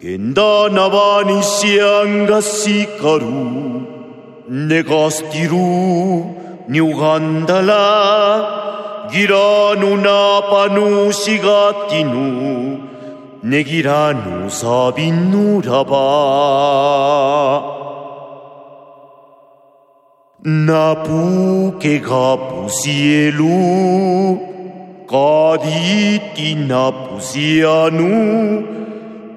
겐다나바니 Nabuke kapusielu, kaditi napusianu,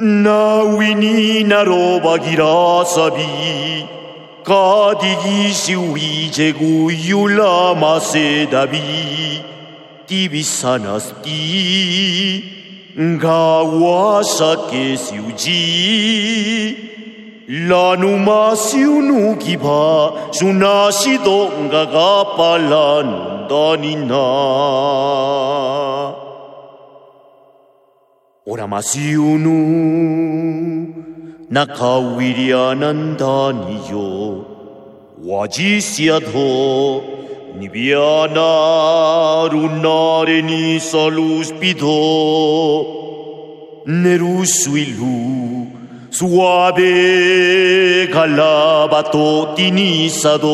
nawini naroba girasabi, kadigisi uije guyula masedabi, tibisanasti, gawasake siuji, nugijilayu nella cuigila nuranu 겐다나바니 시앙가 시카루 네가스티루 niugandala Giranu panu sigatinu negiranu sabinu raba Napu ke gapu sielu kaditi napu sianu Nawini naroba girasabi Kadigi siwi jegu suave galabato tinizado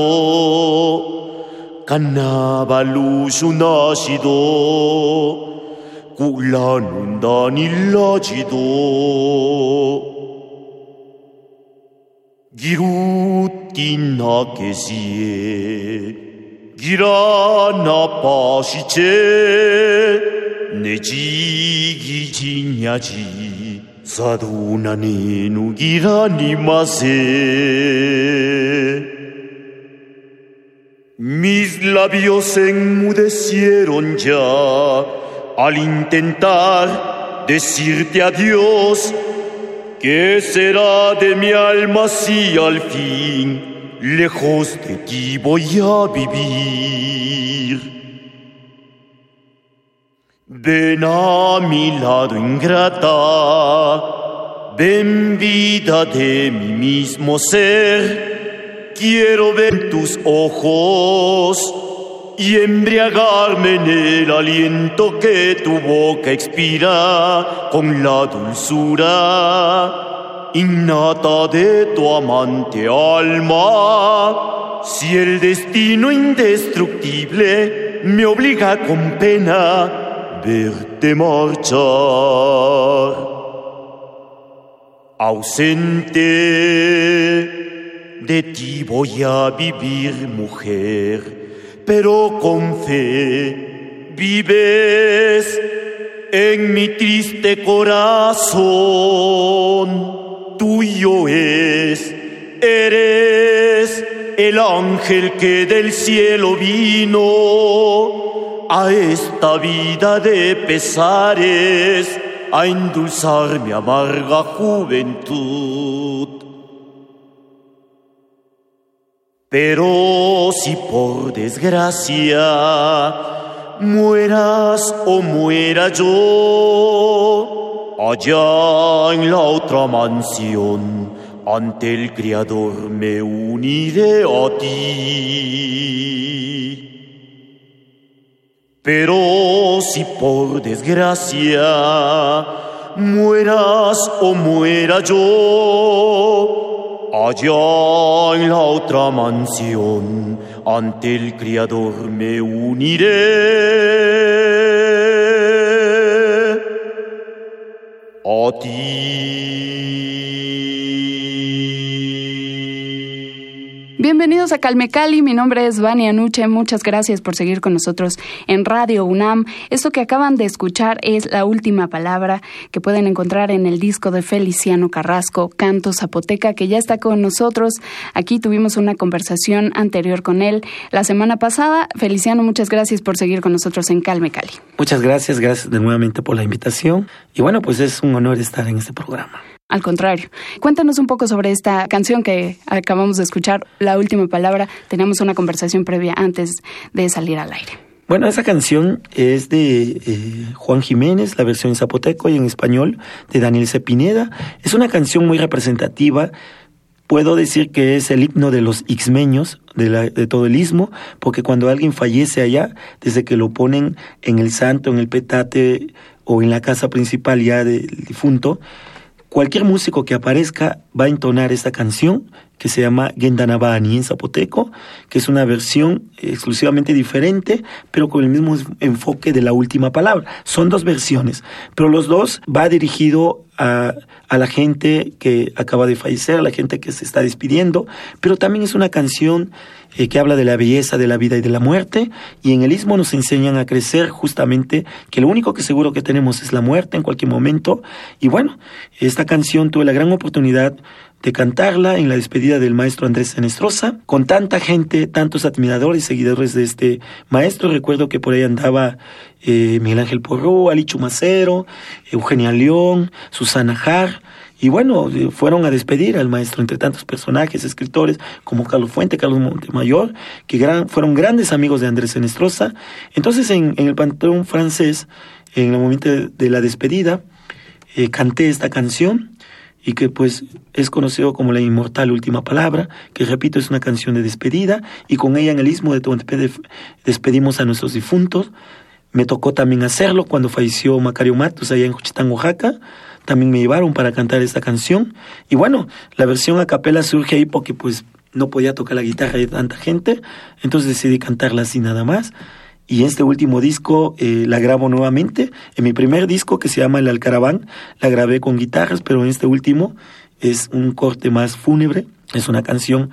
cannabalusu nashido 꿀라는 일러지도 기루띠나게시에 기라나빠시체 내 지기지냐지 che sie Girana pasice neji jinyaji saduna nenu girani mase Mis labios enmudecieron ya al intentar decirte adiós. ¿Qué será de mi alma si al fin lejos de ti voy a vivir. Ven a mi lado ingrata, ven vida de mi mismo ser, quiero ver tus ojos y embriagarme en el aliento que tu boca expira con la dulzura innata de tu amante alma. Si el destino indestructible me obliga con pena verte marchar. Ausente de ti voy a vivir, mujer, pero con fe vives en mi triste corazón tuyo es, eres el ángel que del cielo vino a esta vida de pesares, a endulzar mi amarga juventud. Pero si por desgracia mueras o muera yo, Allá en la otra mansión, ante el Criador me uniré a ti. Pero si por desgracia mueras o muera yo, allá en la otra mansión, ante el Criador me uniré a ti. Bienvenidos a Calme Cali, mi nombre es Vania Nuche, muchas gracias por seguir con nosotros en Radio UNAM. Esto que acaban de escuchar es la última palabra que pueden encontrar en el disco de Feliciano Carrasco, Canto Zapoteca, que ya está con nosotros. Aquí tuvimos una conversación anterior con él la semana pasada. Feliciano, muchas gracias por seguir con nosotros en Calme Cali. Muchas gracias, gracias de nuevamente por la invitación. Y bueno, pues es un honor estar en este programa. Al contrario. Cuéntanos un poco sobre esta canción que acabamos de escuchar, La Última Palabra. Teníamos una conversación previa antes de salir al aire. Bueno, esa canción es de eh, Juan Jiménez, la versión en zapoteco y en español de Daniel Cepineda. Es una canción muy representativa. Puedo decir que es el himno de los ixmeños, de, de todo el istmo, porque cuando alguien fallece allá, desde que lo ponen en el santo, en el petate o en la casa principal ya del difunto, Cualquier músico que aparezca va a entonar esta canción que se llama Gendanabani en zapoteco, que es una versión exclusivamente diferente, pero con el mismo enfoque de la última palabra. Son dos versiones, pero los dos va dirigido a, a la gente que acaba de fallecer, a la gente que se está despidiendo, pero también es una canción eh, que habla de la belleza de la vida y de la muerte, y en el Istmo nos enseñan a crecer justamente que lo único que seguro que tenemos es la muerte en cualquier momento, y bueno, esta canción tuve la gran oportunidad de cantarla en la despedida del maestro Andrés Senestrosa, con tanta gente, tantos admiradores y seguidores de este maestro. Recuerdo que por ahí andaba eh, Miguel Ángel Porro, Ali Chumacero, Eugenia León, Susana Jar, y bueno, fueron a despedir al maestro entre tantos personajes, escritores como Carlos Fuente, Carlos Montemayor, que gran, fueron grandes amigos de Andrés Enestrosa. Entonces, en, el panteón francés, en el momento de, la despedida, eh, canté esta canción y que pues es conocido como la inmortal última palabra, que repito es una canción de despedida y con ella en el istmo de Tehuantepec despedimos a nuestros difuntos. Me tocó también hacerlo cuando falleció Macario Matos allá en Juchitán, Oaxaca también me llevaron para cantar esta canción. Y bueno, la versión a capela surge ahí porque pues no podía tocar la guitarra de tanta gente, entonces decidí cantarla así nada más. Y este último disco eh, la grabo nuevamente. En mi primer disco, que se llama El Alcaraván, la grabé con guitarras, pero en este último es un corte más fúnebre. Es una canción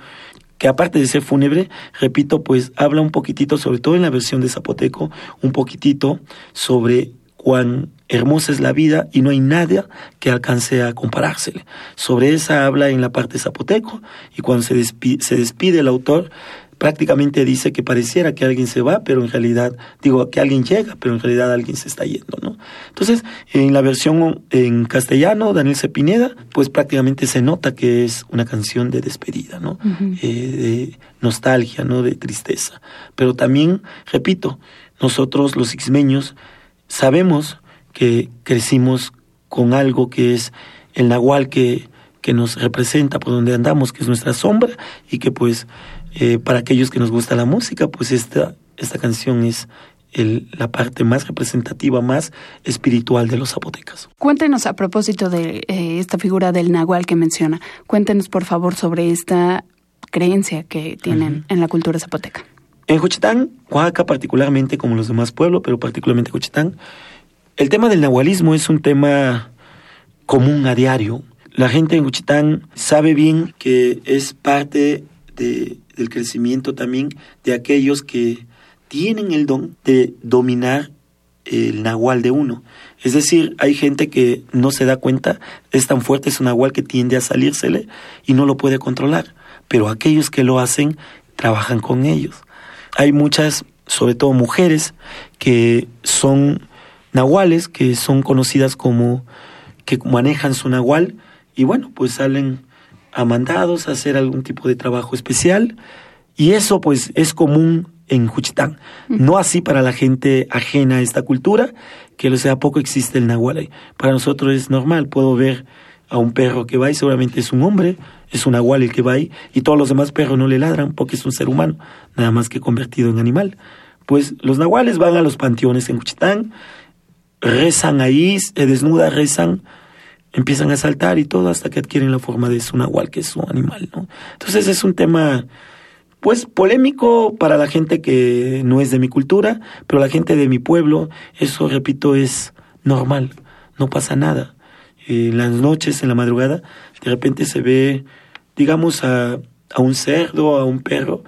que aparte de ser fúnebre, repito, pues habla un poquitito, sobre todo en la versión de Zapoteco, un poquitito sobre cuán hermosa es la vida y no hay nada que alcance a comparársele. Sobre esa habla en la parte zapoteco y cuando se despide, se despide el autor, prácticamente dice que pareciera que alguien se va, pero en realidad, digo, que alguien llega, pero en realidad alguien se está yendo, ¿no? Entonces, en la versión en castellano, Daniel Cepineda, pues prácticamente se nota que es una canción de despedida, ¿no? eh, de nostalgia, ¿no? De tristeza. Pero también, repito, nosotros los ismeños sabemos que crecimos con algo que es el nahual que, que nos representa por donde andamos, que es nuestra sombra, y que pues eh, para aquellos que nos gusta la música, pues esta, esta canción es el, la parte más representativa, más espiritual de los zapotecas. Cuéntenos a propósito de eh, esta figura del nahual que menciona, cuéntenos por favor sobre esta creencia que tienen en la cultura zapoteca. En Juchitán, Oaxaca particularmente, como los demás pueblos, pero particularmente Juchitán, el tema del nahualismo es un tema común a diario. La gente en Juchitán sabe bien que es parte de, del crecimiento también de aquellos que tienen el don de dominar el nahual de uno. Es decir, hay gente que no se da cuenta, es tan fuerte su nahual que tiende a salírsele y no lo puede controlar. Pero aquellos que lo hacen, trabajan con ellos hay muchas, sobre todo mujeres, que son nahuales, que son conocidas como que manejan su nahual y bueno, pues salen a mandados a hacer algún tipo de trabajo especial y eso pues es común en Juchitán. No así para la gente ajena a esta cultura, que lo sea poco existe el nahual Para nosotros es normal, puedo ver a un perro que va y seguramente es un hombre, es un nahual el que va ahí, y todos los demás perros no le ladran porque es un ser humano, nada más que convertido en animal. Pues los nahuales van a los panteones en Cuchitán, rezan ahí, se desnuda, rezan, empiezan a saltar y todo hasta que adquieren la forma de su nahual, que es su animal, ¿no? Entonces es un tema, pues, polémico para la gente que no es de mi cultura, pero la gente de mi pueblo, eso, repito, es normal, no pasa nada. En las noches, en la madrugada, de repente se ve digamos, a, a un cerdo, a un perro,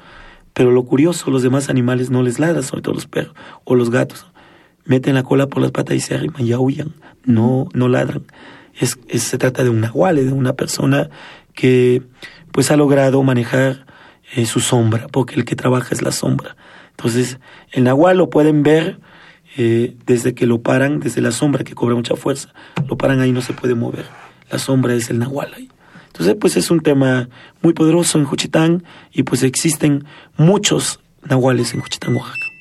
pero lo curioso, los demás animales no les ladran, sobre todo los perros o los gatos. Meten la cola por las patas y se arriman y aullan, no, no ladran. Es, se trata de un nahual, de una persona que pues ha logrado manejar eh, su sombra, porque el que trabaja es la sombra. Entonces, el nahual lo pueden ver eh, desde que lo paran, desde la sombra que cobra mucha fuerza. Lo paran ahí, no se puede mover. La sombra es el nahual ahí. Entonces, pues es un tema muy poderoso en Juchitán y pues existen muchos nahuales en Juchitán, Oaxaca.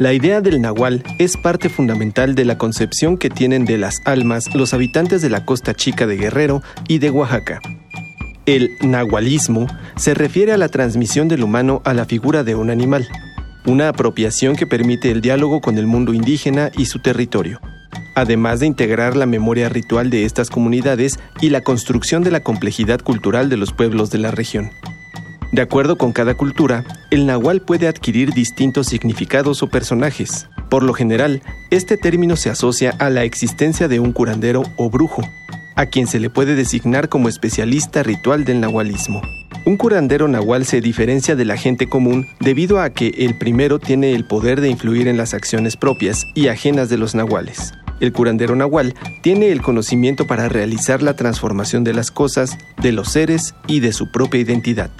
La idea del nahual es parte fundamental de la concepción que tienen de las almas los habitantes de la costa chica de Guerrero y de Oaxaca. El nahualismo se refiere a la transmisión del humano a la figura de un animal, una apropiación que permite el diálogo con el mundo indígena y su territorio, además de integrar la memoria ritual de estas comunidades y la construcción de la complejidad cultural de los pueblos de la región. De acuerdo con cada cultura, el nahual puede adquirir distintos significados o personajes. Por lo general, este término se asocia a la existencia de un curandero o brujo, a quien se le puede designar como especialista ritual del nahualismo. Un curandero nahual se diferencia de la gente común debido a que el primero tiene el poder de influir en las acciones propias y ajenas de los nahuales. El curandero nahual tiene el conocimiento para realizar la transformación de las cosas, de los seres y de su propia identidad.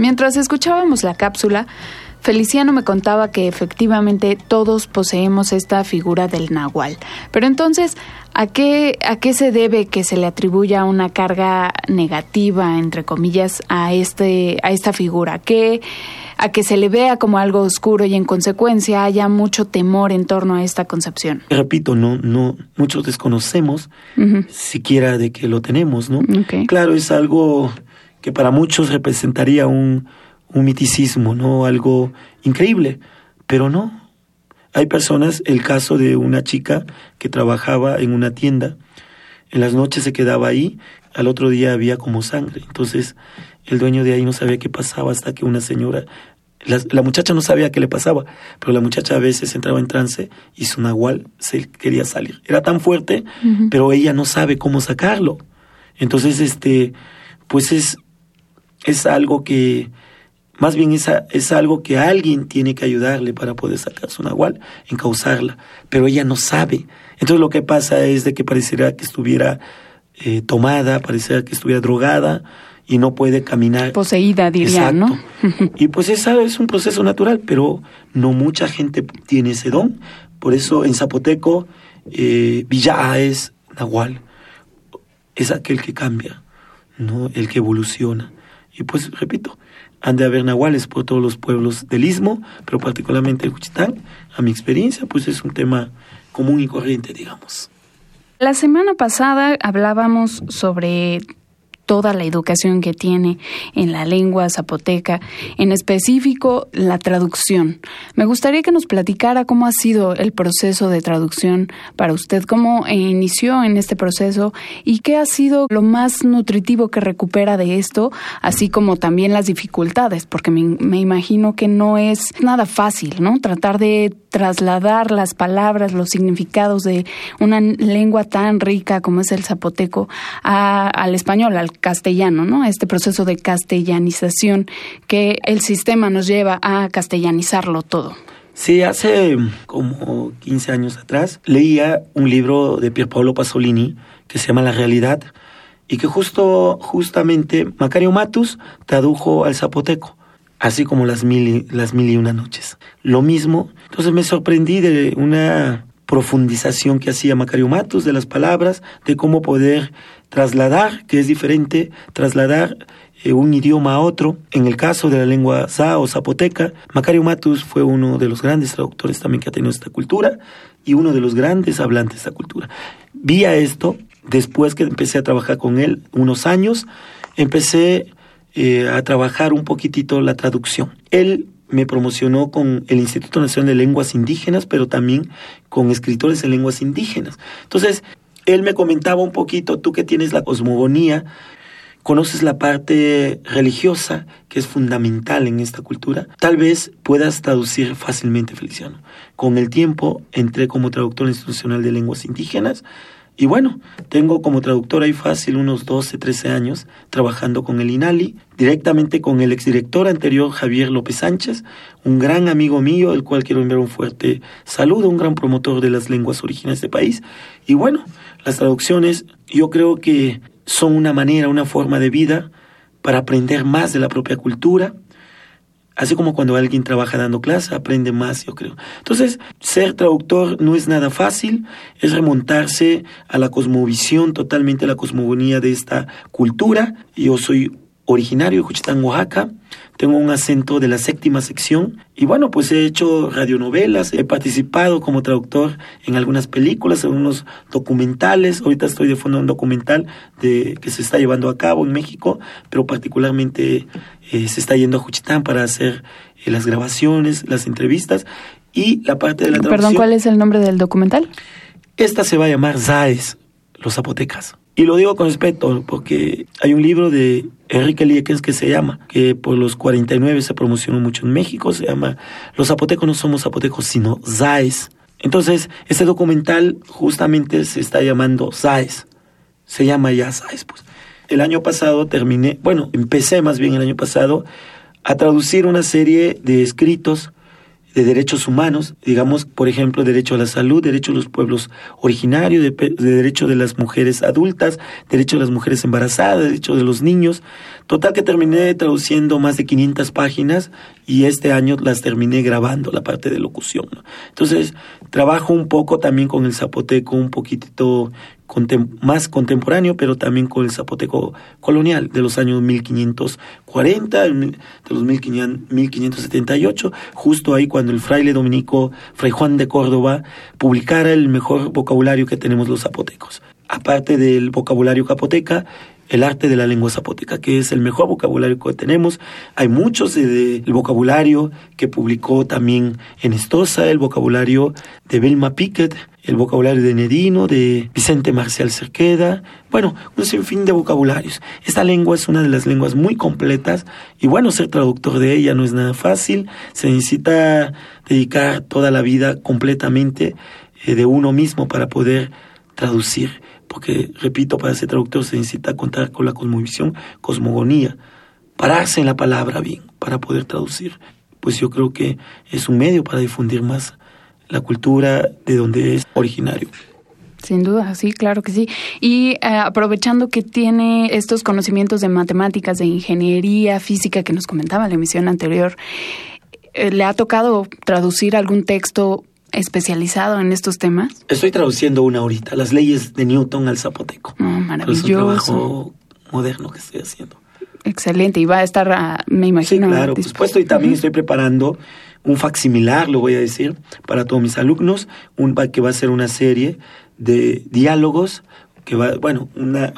Mientras escuchábamos la cápsula, Feliciano me contaba que efectivamente todos poseemos esta figura del nahual. Pero entonces, ¿a qué, ¿a qué se debe que se le atribuya una carga negativa, entre comillas, a, este, a esta figura? ¿Qué, a que se le vea como algo oscuro y en consecuencia haya mucho temor en torno a esta concepción. Repito, no, no, muchos desconocemos siquiera de que lo tenemos, ¿no? Claro, es algo que para muchos representaría un, un miticismo, ¿no? Algo increíble, pero no. Hay personas, el caso de una chica que trabajaba en una tienda, en las noches se quedaba ahí, al otro día había como sangre. Entonces, el dueño de ahí no sabía qué pasaba hasta que una señora, la, muchacha no sabía qué le pasaba, pero la muchacha a veces entraba en trance y su nahual se quería salir. Era tan fuerte, pero ella no sabe cómo sacarlo. Entonces, este, pues es, es algo que, más bien es, es algo que alguien tiene que ayudarle para poder sacar su nahual, encauzarla, pero ella no sabe. Entonces lo que pasa es de que pareciera que estuviera eh, tomada, pareciera que estuviera drogada y no puede caminar. Poseída, diría, ¿no? y pues esa es un proceso natural, pero no mucha gente tiene ese don. Por eso en zapoteco, eh, Villa es nahual, es aquel que cambia, ¿no? El que evoluciona. Y pues, repito, han de haber nahuales por todos los pueblos del Istmo, pero particularmente en Juchitán, a mi experiencia, pues es un tema común y corriente, digamos. La semana pasada hablábamos sobre toda la educación que tiene en la lengua zapoteca, en específico la traducción. Me gustaría que nos platicara cómo ha sido el proceso de traducción para usted, cómo inició en este proceso y qué ha sido lo más nutritivo que recupera de esto, así como también las dificultades, porque me, me imagino que no es nada fácil, ¿no? Tratar de trasladar las palabras, los significados de una lengua tan rica como es el zapoteco al español, al castellano, ¿no? Este proceso de castellanización que el sistema nos lleva a castellanizarlo todo. Sí, hace como 15 años atrás leía un libro de Pierpaolo Pasolini que se llama La realidad y que justo justamente Macario Matus tradujo al zapoteco así como las mil, las mil y una noches. Lo mismo, entonces me sorprendí de una profundización que hacía Macario Matos de las palabras, de cómo poder trasladar, que es diferente, trasladar eh, un idioma a otro. En el caso de la lengua sa o zapoteca, Macario Matus fue uno de los grandes traductores también que ha tenido esta cultura y uno de los grandes hablantes de esta cultura. Vía esto, después que empecé a trabajar con él unos años, empecé eh, a trabajar un poquitito la traducción. Él me promocionó con el Instituto Nacional de Lenguas Indígenas, pero también con escritores en lenguas indígenas. Entonces, él me comentaba un poquito, tú que tienes la cosmogonía, conoces la parte religiosa que es fundamental en esta cultura, tal vez puedas traducir fácilmente Feliciano. Con el tiempo entré como traductor institucional de lenguas indígenas y bueno, tengo como traductor ahí fácil unos 12, 13 años trabajando con el INALI, directamente con el exdirector anterior Javier López Sánchez, un gran amigo mío, el cual quiero enviar un fuerte saludo, un gran promotor de las lenguas originales de este país. Y bueno, las traducciones yo creo que son una manera, una forma de vida para aprender más de la propia cultura, Así como cuando alguien trabaja dando clase, aprende más, yo creo. Entonces, ser traductor no es nada fácil, es remontarse a la cosmovisión, totalmente a la cosmogonía de esta cultura. Yo soy originario de Juchitán, Oaxaca. Tengo un acento de la séptima sección y bueno, pues he hecho radionovelas, he participado como traductor en algunas películas, en unos documentales. Ahorita estoy de fondo en un documental de, que se está llevando a cabo en México, pero particularmente eh, se está yendo a Juchitán para hacer eh, las grabaciones, las entrevistas y la parte de la traducción. Perdón, ¿cuál es el nombre del documental? Esta se va a llamar Zaes, los zapotecas. Y lo digo con respeto porque hay un libro de Enrique Liekens que se llama, que por los 49 se promocionó mucho en México, se llama Los zapotecos no somos zapotecos, sino Zaes. Entonces, este documental justamente se está llamando Zaes. Se llama ya Zaes, pues. El año pasado terminé, bueno, empecé más bien el año pasado a traducir una serie de escritos de derechos humanos, digamos, por ejemplo, derecho a la salud, derecho a los pueblos originarios, de, derecho de las mujeres adultas, derecho de las mujeres embarazadas, derecho de los niños. Total que terminé traduciendo más de 500 páginas y este año las terminé grabando, la parte de locución. Entonces, trabajo un poco también con el zapoteco, un poquitito más contemporáneo, pero también con el zapoteco colonial de los años 1540, de los 1578, justo ahí cuando el fraile dominico Fray Juan de Córdoba publicara el mejor vocabulario que tenemos los zapotecos. Aparte del vocabulario capoteca, el arte de la lengua zapoteca, que es el mejor vocabulario que tenemos. Hay muchos del vocabulario que publicó también en Estosa, el vocabulario de Belma Piquet, el vocabulario de Nedino, de Vicente Marcial Cerqueda, bueno, un sinfín de vocabularios. Esta lengua es una de las lenguas muy completas y bueno, ser traductor de ella no es nada fácil, se necesita dedicar toda la vida completamente eh, de uno mismo para poder traducir porque, repito, para ser traductor se necesita contar con la cosmovisión, cosmogonía, pararse en la palabra bien para poder traducir. Pues yo creo que es un medio para difundir más la cultura de donde es originario. Sin duda, sí, claro que sí. Y eh, aprovechando que tiene estos conocimientos de matemáticas, de ingeniería, física que nos comentaba en la emisión anterior, eh, ¿le ha tocado traducir algún texto especializado en estos temas? Estoy traduciendo una ahorita, las leyes de Newton al zapoteco. Oh, maravilloso. Es un trabajo moderno que estoy haciendo. Excelente, y va a estar, ah, me imagino. Sí, claro, por supuesto, y también estoy preparando un facsimilar, lo voy a decir, para todos mis alumnos, un que va a ser una serie de diálogos, que va, bueno, una,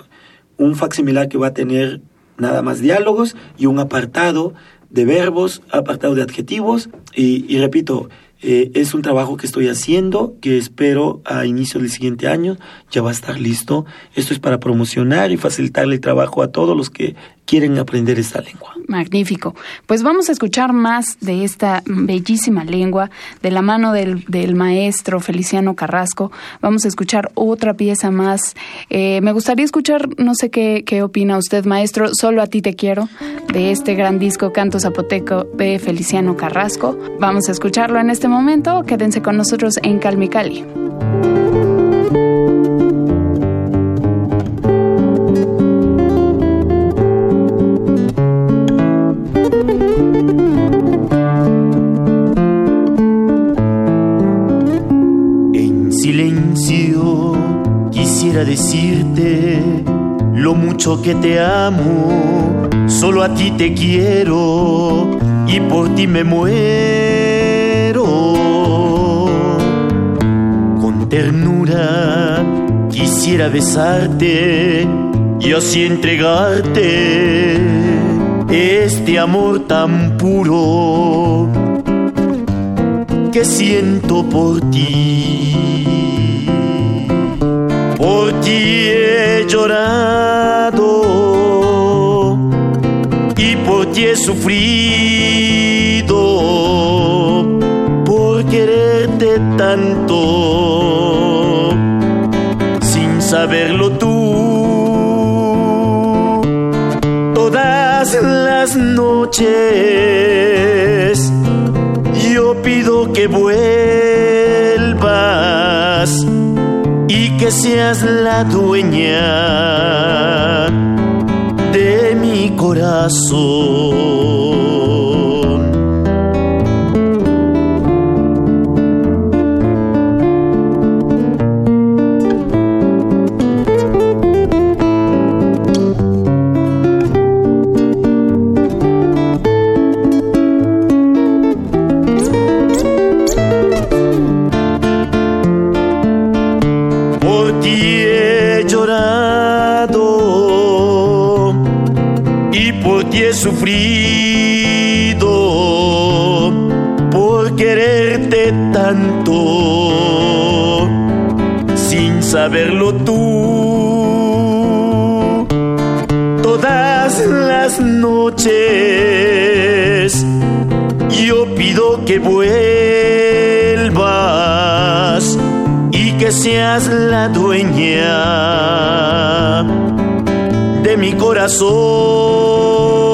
un facsimilar que va a tener nada más diálogos y un apartado de verbos, apartado de adjetivos, y, repito, eh, es un trabajo que estoy haciendo, que espero a inicio del siguiente año ya va a estar listo. Esto es para promocionar y facilitarle el trabajo a todos los que quieren aprender esta lengua. Magnífico. Pues vamos a escuchar más de esta bellísima lengua de la mano del, maestro Feliciano Carrasco. Vamos a escuchar otra pieza más. Eh, me gustaría escuchar, no sé qué, qué opina usted, maestro, Solo a ti te quiero, de este gran disco Canto Zapoteco de Feliciano Carrasco. Vamos a escucharlo en este momento. Quédense con nosotros en Calmicali. Decirte lo mucho que te amo, solo a ti te quiero y por ti me muero. Con ternura quisiera besarte y así entregarte este amor tan puro que siento por ti por ti he llorado ti he sufrido por quererte tanto sin saberlo tú. Todas las noches yo pido que vuelvas y que seas la dueña de mi corazón. Saberlo tú. Todas las noches yo pido que vuelvas y que seas la dueña de mi corazón.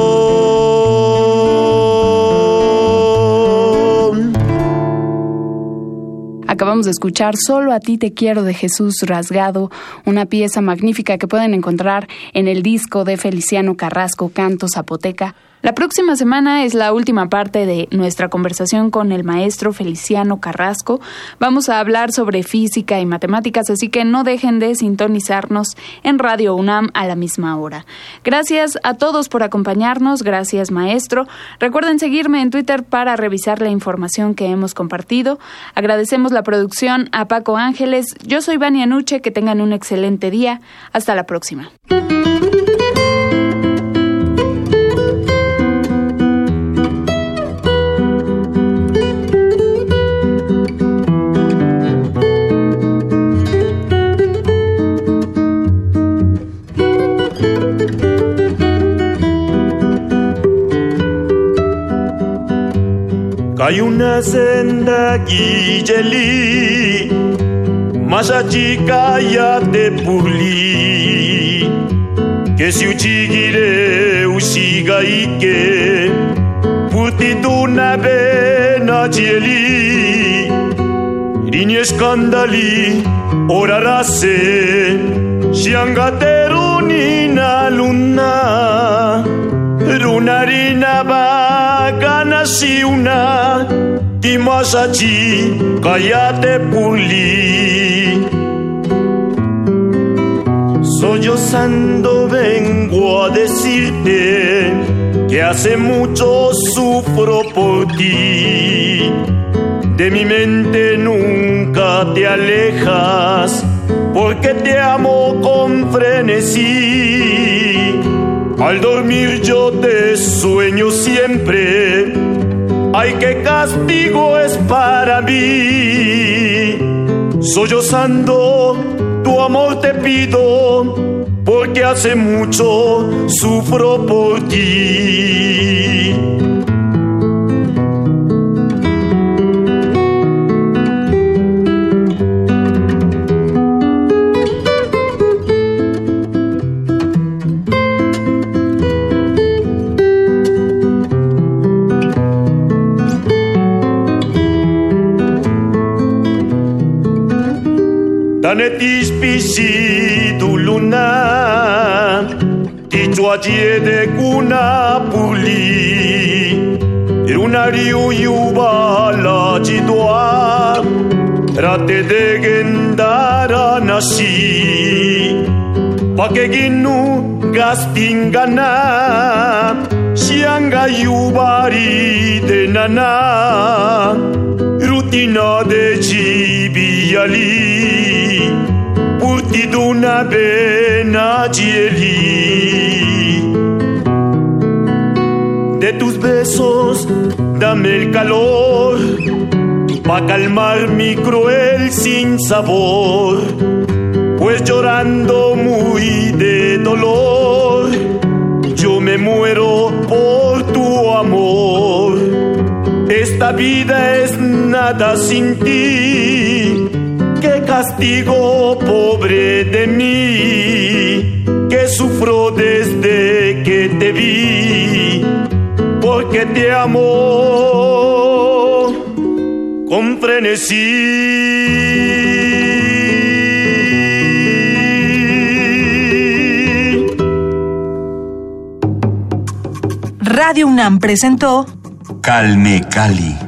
De escuchar Solo a ti te quiero de Jesús Rasgado, una pieza magnífica que pueden encontrar en el disco de Feliciano Carrasco Canto Zapoteca. La próxima semana es la última parte de nuestra conversación con el maestro Feliciano Carrasco. Vamos a hablar sobre física y matemáticas, así que no dejen de sintonizarnos en Radio UNAM a la misma hora. Gracias a todos por acompañarnos, gracias maestro. Recuerden seguirme en Twitter para revisar la información que hemos compartido. Agradecemos la producción a Paco Ángeles. Yo soy Vania Nuche, que tengan un excelente día. Hasta la próxima. Hay una senda guilleli, más chica ya te puli, que si uchigire usiga ike, purtituna bena cheli, rini scandali, orarase, shiangateru nina luna, lunarina bagana si una timasachi cállate puli sollozando vengo a decirte que hace mucho sufro por ti de mi mente nunca te alejas porque te amo con frenesí al dormir yo te sueño siempre. Ay, qué castigo es para mí. Sollozando tu amor te pido, porque hace mucho sufro por ti. Tanetis pisi tu luna Tichua de kuna puli Lunariu yuba la chitoa Trate de gendara nasi Pakeginu gastingana Sianga yubari de nana Rutina de chibiali una pena De tus besos, dame el calor, pa' calmar mi cruel sin sabor, pues llorando muy de dolor, yo me muero por tu amor. Esta vida es nada sin ti. Castigo pobre de mí, que sufro desde que te vi, porque te amo con frenesí. Radio UNAM presentó Calme Cali.